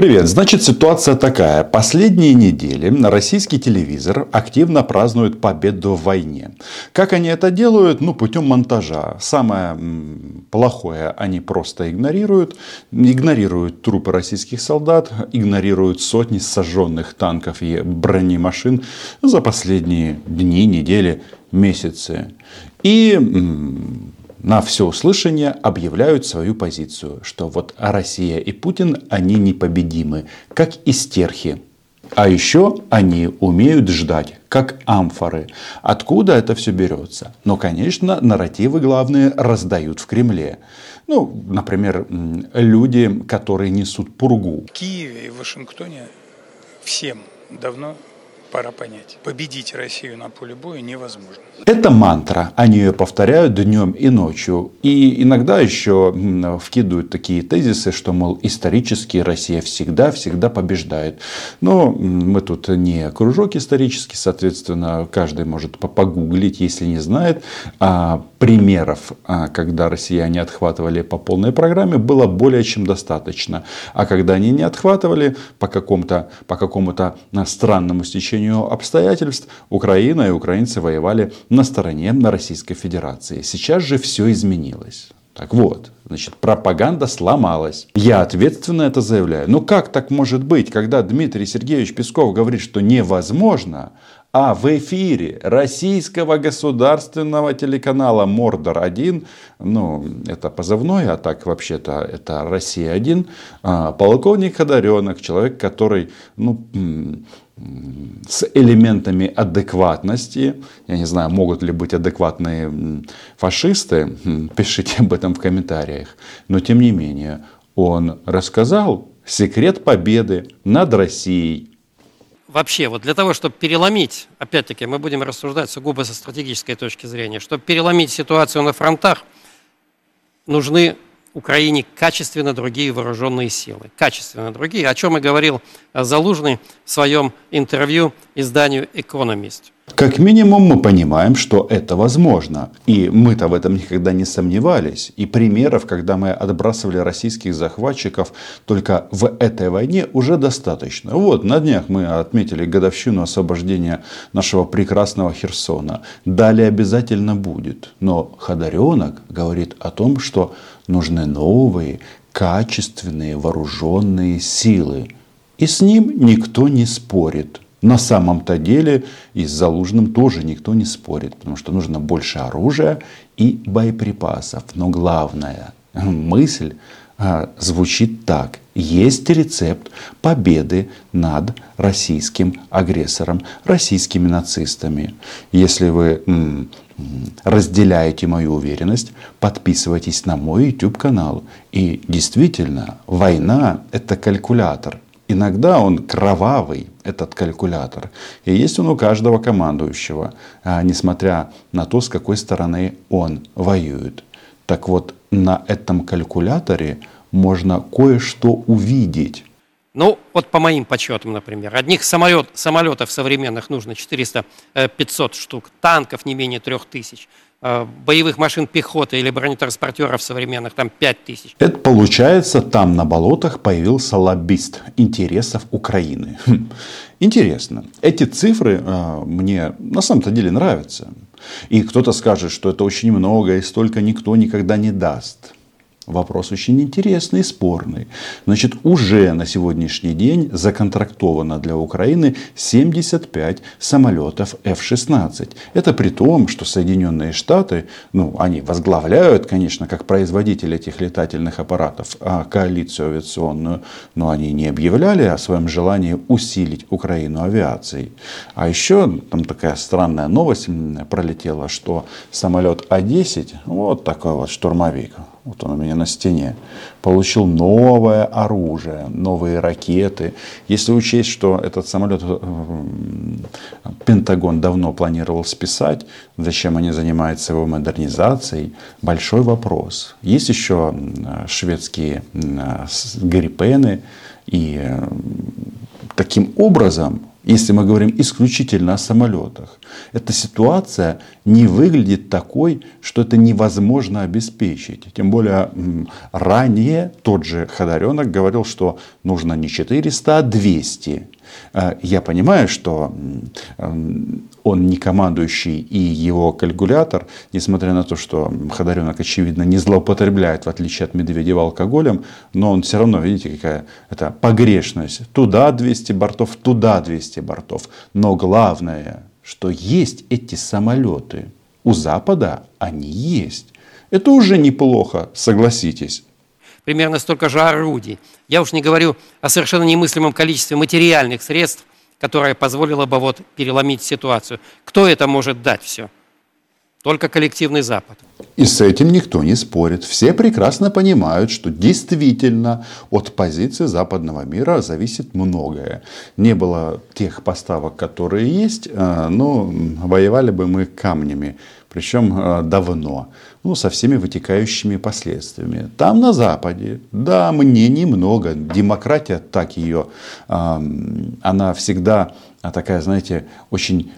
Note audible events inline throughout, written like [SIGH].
Привет. Значит, ситуация такая. Последние недели российский телевизор активно празднует победу в войне. Как они это делают? Ну, путем монтажа. Самое плохое они просто игнорируют. Игнорируют трупы российских солдат, игнорируют сотни сожженных танков и бронемашин за последние дни, недели, месяцы. И на всеуслышание объявляют свою позицию, что вот Россия и Путин, они непобедимы, как истерхи. А еще они умеют ждать, как амфоры. Откуда это все берется? Но, конечно, нарративы главные раздают в Кремле. Ну, например, люди, которые несут пургу. В Киеве и Вашингтоне всем давно пора понять. Победить Россию на поле боя невозможно. Это мантра. Они ее повторяют днем и ночью. И иногда еще вкидывают такие тезисы, что, мол, исторически Россия всегда-всегда побеждает. Но мы тут не кружок исторический, соответственно, каждый может погуглить, если не знает. А примеров, а, когда россияне отхватывали по полной программе, было более чем достаточно. А когда они не отхватывали по, какому-то, по какому-то странному стечению стечению обстоятельств Украина и украинцы воевали на стороне на Российской Федерации. Сейчас же все изменилось. Так вот, значит, пропаганда сломалась. Я ответственно это заявляю. Но как так может быть, когда Дмитрий Сергеевич Песков говорит, что невозможно, а в эфире российского государственного телеканала Мордор-1, ну, это позывной, а так вообще-то это Россия-1, а, полковник Ходоренок, человек, который, ну, с элементами адекватности. Я не знаю, могут ли быть адекватные фашисты. Пишите об этом в комментариях. Но тем не менее, он рассказал секрет победы над Россией. Вообще, вот для того, чтобы переломить, опять-таки, мы будем рассуждать сугубо со стратегической точки зрения, чтобы переломить ситуацию на фронтах, нужны Украине качественно другие вооруженные силы. Качественно другие, о чем и говорил э, Залужный в своем интервью изданию «Экономист». Как минимум мы понимаем, что это возможно. И мы-то в этом никогда не сомневались. И примеров, когда мы отбрасывали российских захватчиков только в этой войне, уже достаточно. Вот, на днях мы отметили годовщину освобождения нашего прекрасного Херсона. Далее обязательно будет. Но Ходоренок говорит о том, что нужны новые, качественные вооруженные силы. И с ним никто не спорит. На самом-то деле и с Залужным тоже никто не спорит, потому что нужно больше оружия и боеприпасов. Но главная мысль а, звучит так. Есть рецепт победы над российским агрессором, российскими нацистами. Если вы разделяете мою уверенность, подписывайтесь на мой YouTube канал. И действительно, война – это калькулятор. Иногда он кровавый, этот калькулятор. И есть он у каждого командующего, а, несмотря на то, с какой стороны он воюет. Так вот, на этом калькуляторе можно кое-что увидеть. Ну, вот по моим подсчетам, например, одних самолет, самолетов современных нужно 400-500 э, штук, танков не менее 3000, э, боевых машин пехоты или бронетранспортеров современных там 5000. Это получается, там на болотах появился лоббист интересов Украины. Хм. Интересно. Эти цифры э, мне на самом-то деле нравятся. И кто-то скажет, что это очень много и столько никто никогда не даст. Вопрос очень интересный спорный. Значит, уже на сегодняшний день законтрактовано для Украины 75 самолетов F-16. Это при том, что Соединенные Штаты, ну, они возглавляют, конечно, как производитель этих летательных аппаратов, а коалицию авиационную, но они не объявляли о своем желании усилить Украину авиацией. А еще там такая странная новость пролетела, что самолет А-10, вот такой вот штурмовик, вот он у меня на стене, получил новое оружие, новые ракеты. Если учесть, что этот самолет э, Пентагон давно планировал списать, зачем они занимаются его модернизацией, большой вопрос. Есть еще шведские гриппены, и э, таким образом если мы говорим исключительно о самолетах, эта ситуация не выглядит такой, что это невозможно обеспечить. Тем более ранее тот же Ходоренок говорил, что нужно не 400, а 200. Э, я понимаю, что он не командующий и его калькулятор, несмотря на то, что Ходоренок, очевидно, не злоупотребляет, в отличие от Медведева, алкоголем, но он все равно, видите, какая это погрешность. Туда 200 бортов, туда 200 бортов. Но главное, что есть эти самолеты. У Запада они есть. Это уже неплохо, согласитесь примерно столько же орудий. Я уж не говорю о совершенно немыслимом количестве материальных средств, которое позволило бы вот переломить ситуацию. Кто это может дать все? Только коллективный Запад. И с этим никто не спорит. Все прекрасно понимают, что действительно от позиции западного мира зависит многое. Не было тех поставок, которые есть, э, но воевали бы мы камнями причем э, давно, ну, со всеми вытекающими последствиями. Там на Западе, да, мне немного, демократия, так ее, она всегда такая, знаете, очень,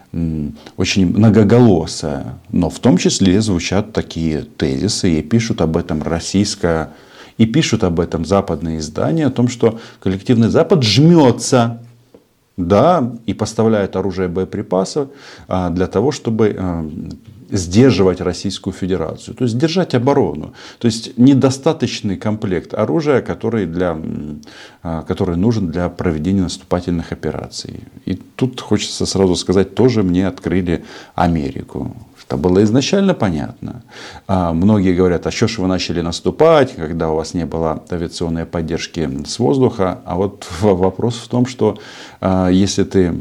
очень многоголосая, но в том числе звучат такие тезисы, и пишут об этом российская, и пишут об этом западные издания, о том, что коллективный Запад жмется да, и поставляют оружие и боеприпасы а, для того, чтобы э, сдерживать Российскую Федерацию, то есть держать оборону. То есть недостаточный комплект оружия, который, для, а, который нужен для проведения наступательных операций. И тут хочется сразу сказать, тоже мне открыли Америку. Это было изначально понятно. А многие говорят, а что ж вы начали наступать, когда у вас не было авиационной поддержки с воздуха. А вот [LAUGHS] вопрос в том, что а, если ты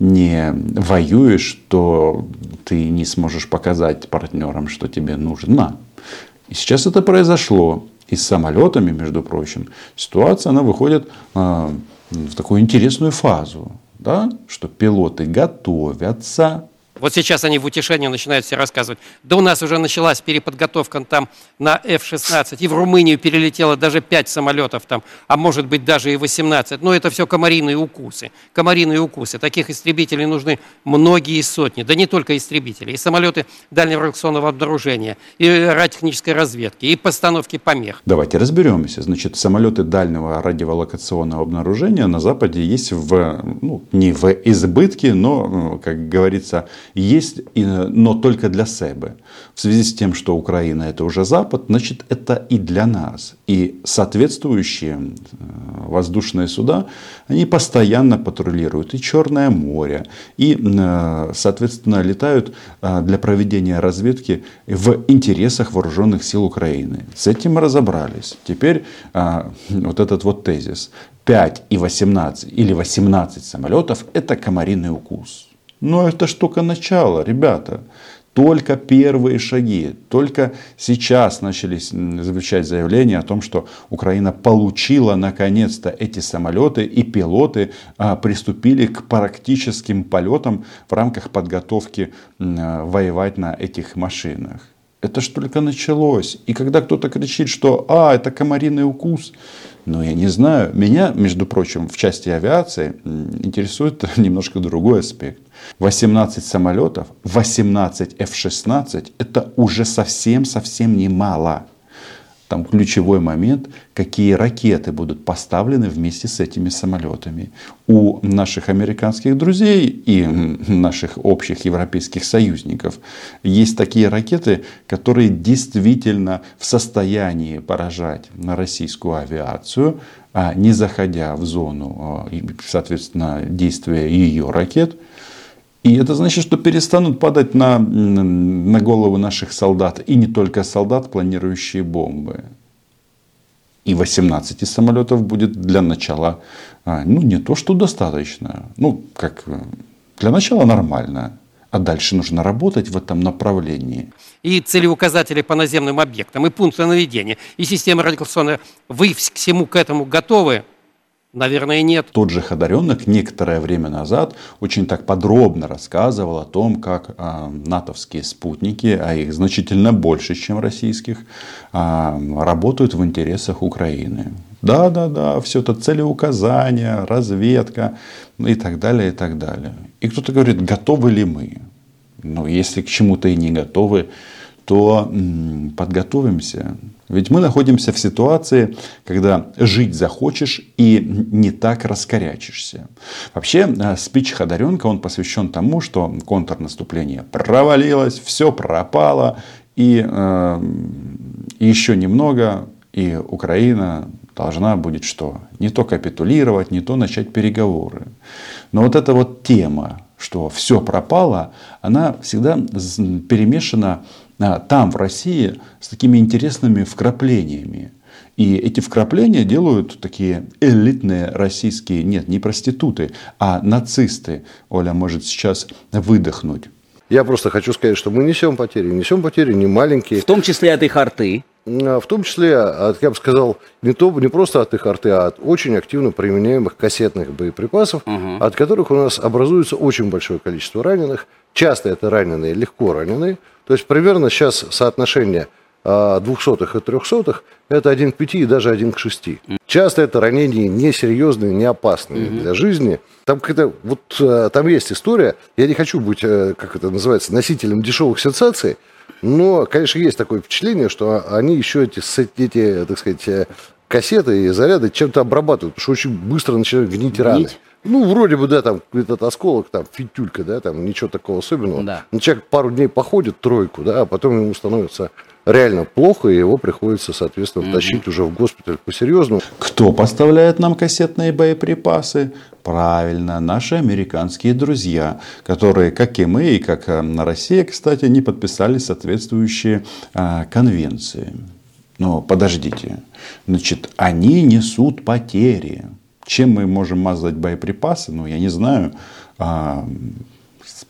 не воюешь, то ты не сможешь показать партнерам, что тебе нужно. И сейчас это произошло. И с самолетами, между прочим, ситуация она выходит а, в такую интересную фазу. Да? Что пилоты готовятся вот сейчас они в утешении начинают все рассказывать. Да у нас уже началась переподготовка там на F-16, и в Румынию перелетело даже 5 самолетов там, а может быть даже и 18. Но это все комариные укусы. Комариные укусы. Таких истребителей нужны многие сотни. Да не только истребители. И самолеты дальнего радиационного обнаружения, и радиотехнической разведки, и постановки помех. Давайте разберемся. Значит, самолеты дальнего радиолокационного обнаружения на Западе есть в, ну, не в избытке, но, как говорится, есть, но только для себе. В связи с тем, что Украина это уже Запад, значит это и для нас. И соответствующие э, воздушные суда, они постоянно патрулируют и Черное море, и, э, соответственно, летают э, для проведения разведки в интересах вооруженных сил Украины. С этим разобрались. Теперь вот этот вот тезис. 5 и 18 или 18 самолетов – это комариный укус. Но это ж только начало, ребята. Только первые шаги. Только сейчас начались звучать заявления о том, что Украина получила наконец-то эти самолеты и пилоты а, приступили к практическим полетам в рамках подготовки а, воевать на этих машинах. Это ж только началось. И когда кто-то кричит, что «а, это комариный укус», ну, я не знаю. Меня, между прочим, в части авиации интересует [LAUGHS] немножко другой аспект. 18 самолетов, 18 F-16 – это уже совсем-совсем немало там ключевой момент, какие ракеты будут поставлены вместе с этими самолетами. У наших американских друзей и наших общих европейских союзников есть такие ракеты, которые действительно в состоянии поражать российскую авиацию, а не заходя в зону, а, соответственно, действия ее ракет – и это значит, что перестанут падать на, на головы наших солдат. И не только солдат, планирующие бомбы. И 18 самолетов будет для начала, а, ну, не то, что достаточно. Ну, как для начала нормально. А дальше нужно работать в этом направлении. И целеуказатели по наземным объектам, и пункты наведения, и система радиационная. Вы всему к этому готовы? Наверное, нет. Тот же Ходоренок некоторое время назад очень так подробно рассказывал о том, как э, натовские спутники, а их значительно больше, чем российских, э, работают в интересах Украины. Да, да, да, все это целеуказания, разведка и так далее, и так далее. И кто-то говорит, готовы ли мы? Ну, если к чему-то и не готовы, то подготовимся. Ведь мы находимся в ситуации, когда жить захочешь и не так раскорячишься. Вообще, э, спич Ходоренко, он посвящен тому, что контрнаступление провалилось, все пропало, и э, еще немного, и Украина должна будет что? Не то капитулировать, не то начать переговоры. Но вот эта вот тема, что все пропало, она всегда перемешана там, в России, с такими интересными вкраплениями. И эти вкрапления делают такие элитные российские, нет, не проституты, а нацисты. Оля может сейчас выдохнуть. Я просто хочу сказать, что мы несем потери. Несем потери не маленькие. В том числе от их арты. А, в том числе, от, я бы сказал, не, то, не просто от их арты, а от очень активно применяемых кассетных боеприпасов, угу. от которых у нас образуется очень большое количество раненых. Часто это раненые, легко раненые. То есть примерно сейчас соотношение а, двухсотых и трехсотых это один к пяти и даже один к шести. Часто это ранения несерьезные, не опасные угу. для жизни. Там какая-то вот а, там есть история. Я не хочу быть, э, как это называется, носителем дешевых сенсаций. Но, конечно, есть такое впечатление, что они еще эти, эти так сказать, э, кассеты и заряды чем-то обрабатывают, потому что очень быстро начинают гнить, гнить? раны. Ну, вроде бы, да, там этот осколок, там, фитюлька, да, там, ничего такого особенного. Да. Но человек пару дней походит, тройку, да, а потом ему становится реально плохо, и его приходится, соответственно, mm-hmm. тащить уже в госпиталь по-серьезному. Кто поставляет нам кассетные боеприпасы? Правильно, наши американские друзья, которые, как и мы, и как э, на России, кстати, не подписали соответствующие а, конвенции. Но подождите, значит, они несут потери. Чем мы можем мазать боеприпасы? Ну, я не знаю. А,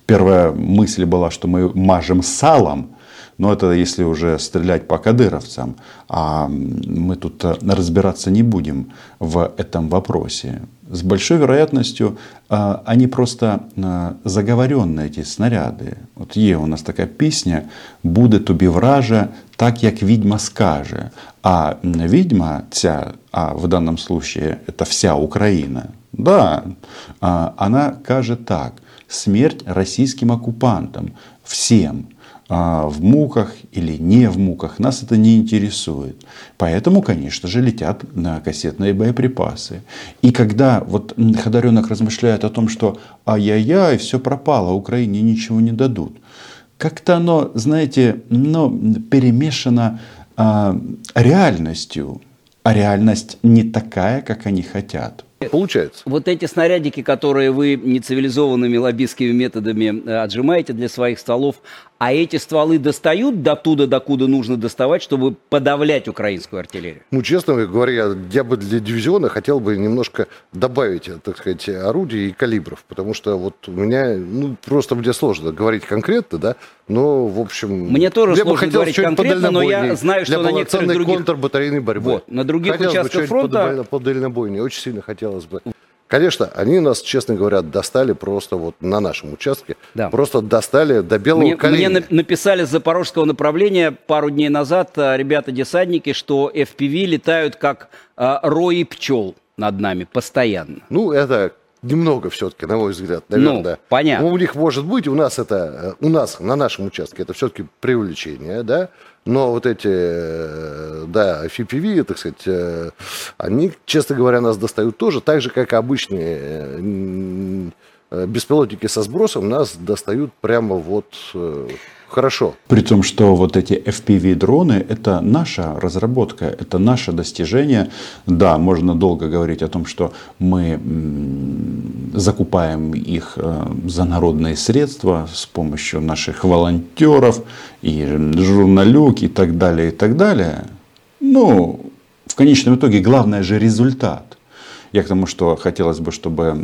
первая мысль была, что мы мажем салом. Но это если уже стрелять по кадыровцам. А мы тут э, разбираться не будем в этом вопросе. С большой вероятностью э, они просто э, заговоренные, эти снаряды. Вот є у нас такая песня «Буде тобі вража, так як відьма скаже». А ведьма ця, а в данном случае это вся Украина, да, а, она каже так, смерть российским оккупантам, всем, а, в муках или не в муках, нас это не интересует. Поэтому, конечно же, летят на кассетные боеприпасы. И когда вот Ходоренок размышляет о том, что ай-яй-яй, все пропало, Украине ничего не дадут, как-то оно, знаете, ну, перемешано а, реальностью, а реальность не такая, как они хотят. Получается. Вот эти снарядики, которые вы нецивилизованными лоббистскими методами э, отжимаете для своих столов, а эти стволы достают до туда, докуда нужно доставать, чтобы подавлять украинскую артиллерию? Ну, честно говоря, я бы для дивизиона хотел бы немножко добавить, так сказать, орудий и калибров, потому что вот у меня, ну, просто мне сложно говорить конкретно, да, но, в общем... Мне тоже я сложно говорить конкретно, но я знаю, что на некоторых других... контрбатарейной борьбы. Вот, на других хотелось участках фронта... По дальнобойной, очень сильно хотелось бы. Конечно, они нас, честно говоря, достали просто вот на нашем участке. Да. Просто достали до белого мне, коленя. Мне написали с запорожского направления пару дней назад а, ребята-десантники, что FPV летают как а, рои пчел над нами постоянно. Ну, это немного все-таки, на мой взгляд, наверное. Ну, да. понятно. Ну, у них может быть, у нас это, э, у нас на нашем участке это все-таки привлечение, да, но вот эти, э, да, FPV, так сказать, э, они, честно говоря, нас достают тоже, так же, как обычные беспилотники со сбросом, нас достают прямо вот хорошо. При том, что вот эти FPV-дроны – это наша разработка, это наше достижение. Да, можно долго говорить о том, что мы закупаем их э, за народные средства с помощью наших волонтеров и журналюк и так далее, и так далее. Ну, в конечном итоге главное же результат. Я к тому, что хотелось бы, чтобы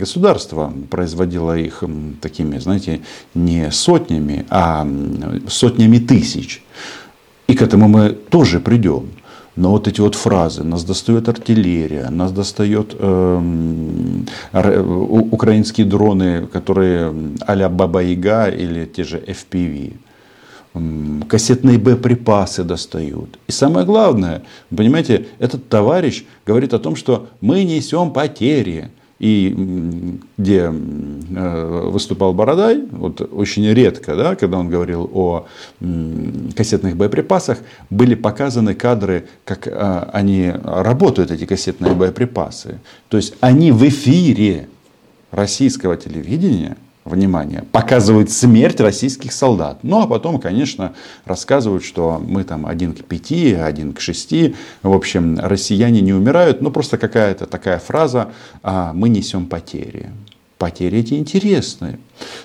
государство производило их такими, знаете, не сотнями, а сотнями тысяч. И к этому мы тоже придем. Но вот эти вот фразы, нас достает артиллерия, нас достает э, украинские дроны, которые а-ля Баба Яга или те же FPV. Кассетные боеприпасы достают. И самое главное, понимаете, этот товарищ говорит о том, что мы несем потери. И где э, выступал Бородай, вот очень редко, да, когда он говорил о кассетных боеприпасах, были показаны кадры, как э, они работают, эти кассетные боеприпасы. То есть они в эфире российского телевидения внимание, показывают смерть российских солдат. Ну, а потом, конечно, рассказывают, что мы там один к пяти, один к шести. В общем, россияне не умирают. Ну, просто какая-то такая фраза а, «мы несем потери». Потери эти интересные.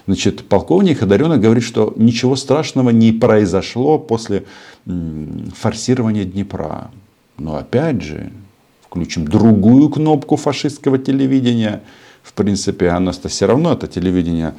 Значит, полковник Одаренок говорит, что ничего страшного не произошло после форсирования Днепра. Но опять же, включим другую кнопку фашистского телевидения – в принципе, оно все равно, это телевидение,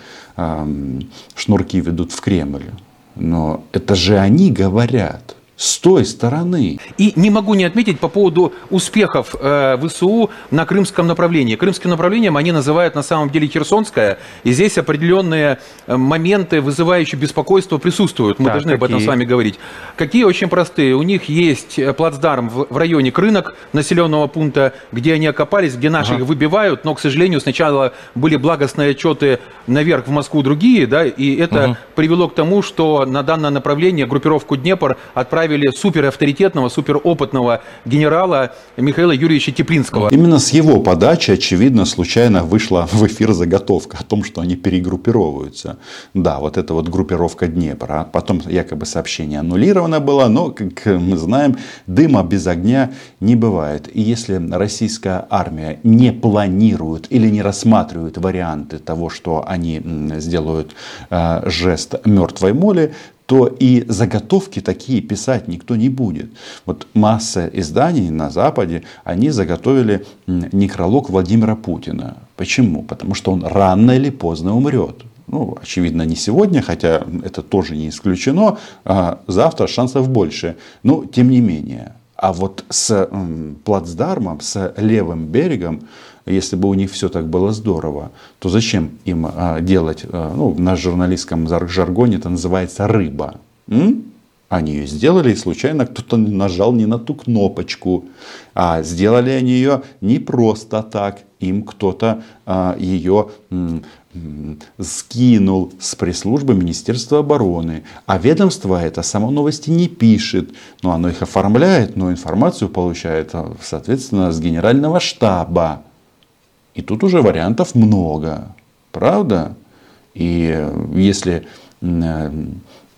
шнурки ведут в Кремль. Но это же они говорят с той стороны. И не могу не отметить по поводу успехов э, ВСУ на крымском направлении. Крымским направлением они называют на самом деле Херсонское, и здесь определенные э, моменты, вызывающие беспокойство, присутствуют. Мы так, должны какие? об этом с вами говорить. Какие очень простые. У них есть э, плацдарм в, в районе Крынок, населенного пункта, где они окопались, где наши ага. их выбивают, но, к сожалению, сначала были благостные отчеты наверх в Москву другие, да, и это ага. привело к тому, что на данное направление группировку Днепр отправили поставили суперавторитетного, суперопытного генерала Михаила Юрьевича Теплинского. Именно с его подачи, очевидно, случайно вышла в эфир заготовка о том, что они перегруппировываются. Да, вот эта вот группировка Днепра. Потом якобы сообщение аннулировано было, но, как мы знаем, дыма без огня не бывает. И если российская армия не планирует или не рассматривает варианты того, что они сделают э, жест мертвой моли, то и заготовки такие писать никто не будет. Вот масса изданий на Западе, они заготовили некролог Владимира Путина. Почему? Потому что он рано или поздно умрет. Ну, очевидно, не сегодня, хотя это тоже не исключено. А завтра шансов больше. Но, тем не менее. А вот с плацдармом, с левым берегом, если бы у них все так было здорово, то зачем им а, делать, а, ну, нашем журналистском жаргоне это называется рыба. М? Они ее сделали, и случайно кто-то нажал не на ту кнопочку. А сделали они ее не просто так. Им кто-то а, ее м, скинул с пресс-службы Министерства обороны. А ведомство это само новости не пишет. Но оно их оформляет, но информацию получает, а, соответственно, с генерального штаба. И тут уже вариантов много. Правда? И если, э,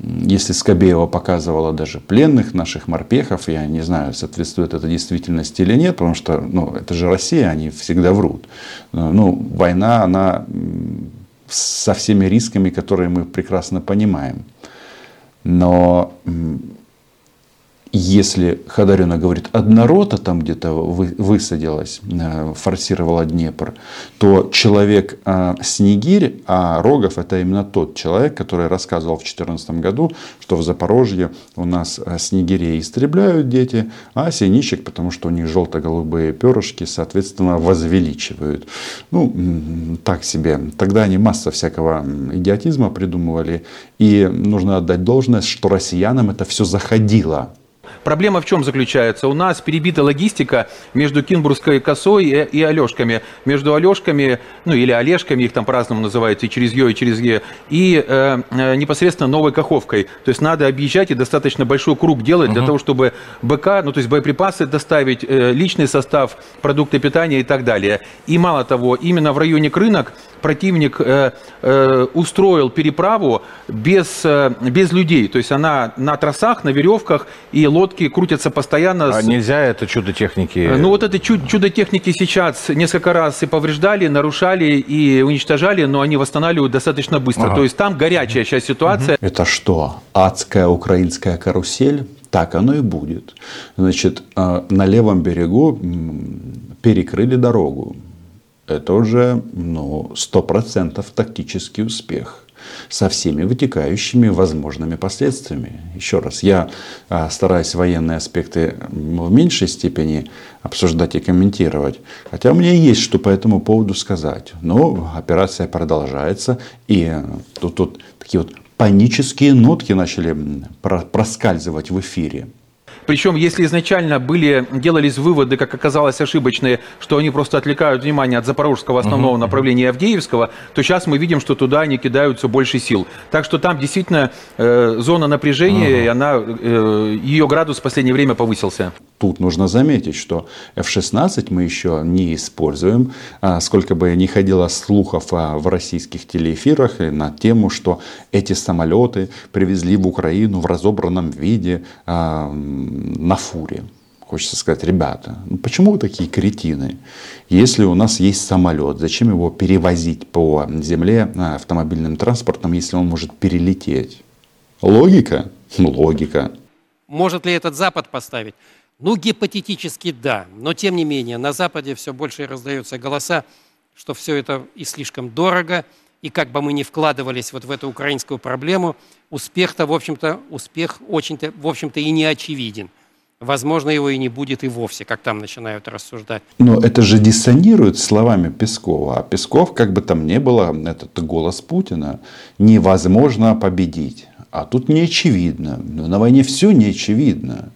если Скобеева показывала даже пленных наших морпехов, я не знаю, соответствует это действительности или нет, потому что ну, это же Россия, они всегда врут. Ну, война, она со всеми рисками, которые мы прекрасно понимаем. Но если Хадарина говорит, одна рота там где-то высадилась, э, форсировала Днепр, то человек э, Снегирь, а Рогов это именно тот человек, который рассказывал в 2014 году, что в Запорожье у нас э, снегирей истребляют дети, а синичек, потому что у них желто-голубые перышки, соответственно, возвеличивают. Ну, так себе. Тогда они масса всякого идиотизма придумывали. И нужно отдать должность, что россиянам это все заходило. Проблема в чем заключается? У нас перебита логистика между Кинбургской косой и, и Алешками. Между Алешками, ну или Олежками, их там по-разному называют, и через Ё, и через Е, и э, э, непосредственно Новой Каховкой. То есть надо объезжать и достаточно большой круг делать угу. для того, чтобы БК, ну то есть боеприпасы доставить, э, личный состав, продукты питания и так далее. И мало того, именно в районе Крынок противник э, э, устроил переправу без, э, без людей. То есть она на тросах, на веревках и лодки крутятся постоянно. А с... нельзя это чудо техники? Э, ну вот это чудо техники сейчас несколько раз и повреждали, нарушали и уничтожали, но они восстанавливают достаточно быстро. Ага. То есть там горячая сейчас ситуация. Это что? Адская украинская карусель? Так оно и будет. Значит, э, на левом берегу перекрыли дорогу. Это уже ну, 100% тактический успех со всеми вытекающими возможными последствиями. Еще раз, я а, стараюсь военные аспекты в меньшей степени обсуждать и комментировать, хотя у меня есть что по этому поводу сказать. Но операция продолжается, и тут, тут такие вот панические нотки начали проскальзывать в эфире. Причем, если изначально были, делались выводы, как оказалось, ошибочные, что они просто отвлекают внимание от запорожского основного uh-huh. направления Авдеевского, то сейчас мы видим, что туда они кидаются больше сил. Так что там действительно э, зона напряжения, uh-huh. и она, э, ее градус в последнее время повысился. Тут нужно заметить, что F-16 мы еще не используем. А, сколько бы ни ходило слухов а, в российских телеэфирах на тему, что эти самолеты привезли в Украину в разобранном виде а, на фуре. Хочется сказать, ребята, ну почему вы такие кретины? Если у нас есть самолет, зачем его перевозить по земле автомобильным транспортом, если он может перелететь? Логика? Ну, логика. Может ли этот Запад поставить? Ну, гипотетически да, но тем не менее на Западе все больше раздаются голоса, что все это и слишком дорого, и как бы мы ни вкладывались вот в эту украинскую проблему, успех-то, в общем-то, успех очень-то, в общем-то, и не очевиден. Возможно, его и не будет и вовсе, как там начинают рассуждать. Но это же диссонирует словами Пескова. А Песков, как бы там ни было, этот голос Путина, невозможно победить. А тут не очевидно. Но на войне все не очевидно.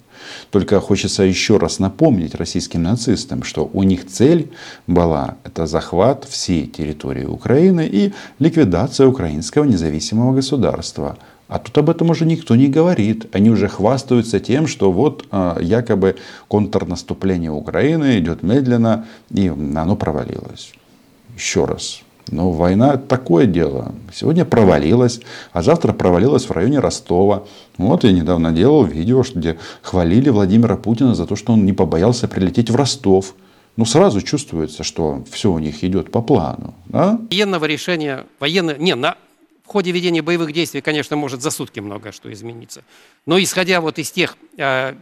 Только хочется еще раз напомнить российским нацистам, что у них цель была это захват всей территории Украины и ликвидация украинского независимого государства. А тут об этом уже никто не говорит. Они уже хвастаются тем, что вот а, якобы контрнаступление Украины идет медленно, и оно провалилось. Еще раз. Но война такое дело. Сегодня провалилась, а завтра провалилась в районе Ростова. Вот я недавно делал видео, где хвалили Владимира Путина за то, что он не побоялся прилететь в Ростов. Ну, сразу чувствуется, что все у них идет по плану. Да? Военного решения, военного, не, на, в ходе ведения боевых действий, конечно, может за сутки много что измениться. Но исходя вот из тех, э,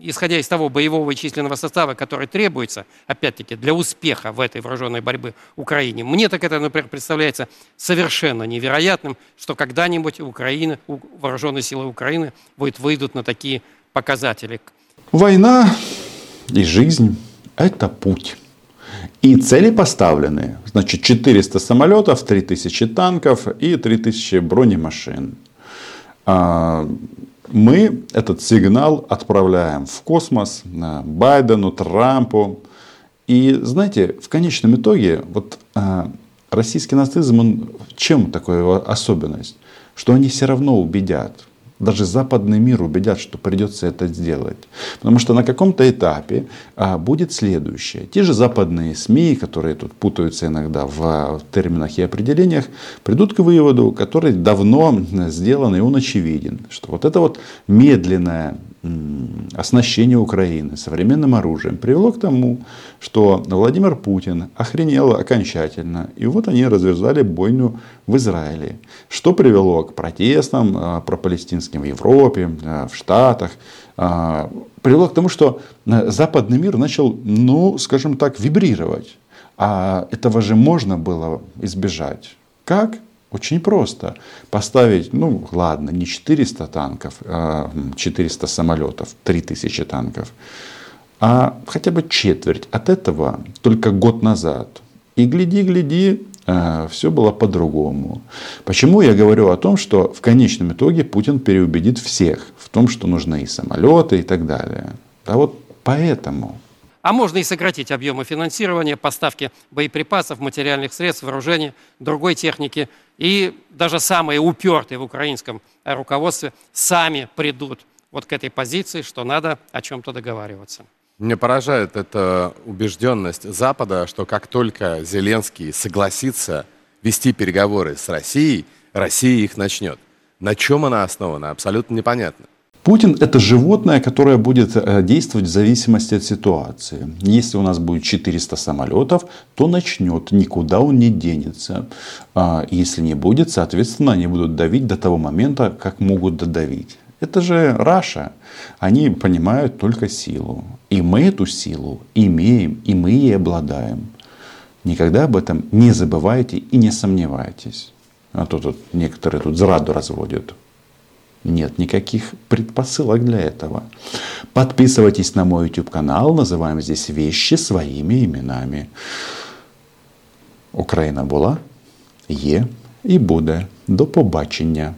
исходя из того боевого и численного состава, который требуется, опять-таки, для успеха в этой вооруженной борьбе Украине, мне так это, например, представляется совершенно невероятным, что когда-нибудь Украина, вооруженные силы Украины будет, выйдут на такие показатели. Война и жизнь – это путь. И цели поставлены. Значит, 400 самолетов, 3000 танков и 3000 бронемашин. А, мы этот сигнал отправляем в космос Байдену, Трампу. И знаете, в конечном итоге, вот а, российский нацизм, он чем такая особенность? Что они все равно убедят даже западный мир убедят, что придется это сделать. Потому что на каком-то этапе а, будет следующее. Те же западные СМИ, которые тут путаются иногда в терминах и определениях, придут к выводу, который давно сделан и он очевиден, что вот это вот медленное оснащение Украины современным оружием привело к тому, что Владимир Путин охренел окончательно. И вот они развязали бойню в Израиле. Что привело к протестам а, пропалестинским в Европе, а, в Штатах. А, привело к тому, что западный мир начал, ну, скажем так, вибрировать. А этого же можно было избежать. Как? Очень просто. Поставить, ну ладно, не 400 танков, а 400 самолетов, 3000 танков, а хотя бы четверть от этого только год назад. И гляди, гляди, а, все было по-другому. Почему я говорю о том, что в конечном итоге Путин переубедит всех в том, что нужны и самолеты и так далее. А вот поэтому а можно и сократить объемы финансирования, поставки боеприпасов, материальных средств, вооружения, другой техники. И даже самые упертые в украинском руководстве сами придут вот к этой позиции, что надо о чем-то договариваться. Мне поражает эта убежденность Запада, что как только Зеленский согласится вести переговоры с Россией, Россия их начнет. На чем она основана, абсолютно непонятно. Путин – это животное, которое будет э, действовать в зависимости от ситуации. Если у нас будет 400 самолетов, то начнет, никуда он не денется. А если не будет, соответственно, они будут давить до того момента, как могут додавить. Это же Раша. Они понимают только силу. И мы эту силу имеем, и мы ей обладаем. Никогда об этом не забывайте и не сомневайтесь. А то тут некоторые тут зраду разводят. Нет никаких предпосылок для этого. Подписывайтесь на мой YouTube канал, называем здесь вещи своими именами. Украина была, є і буде. До побачення.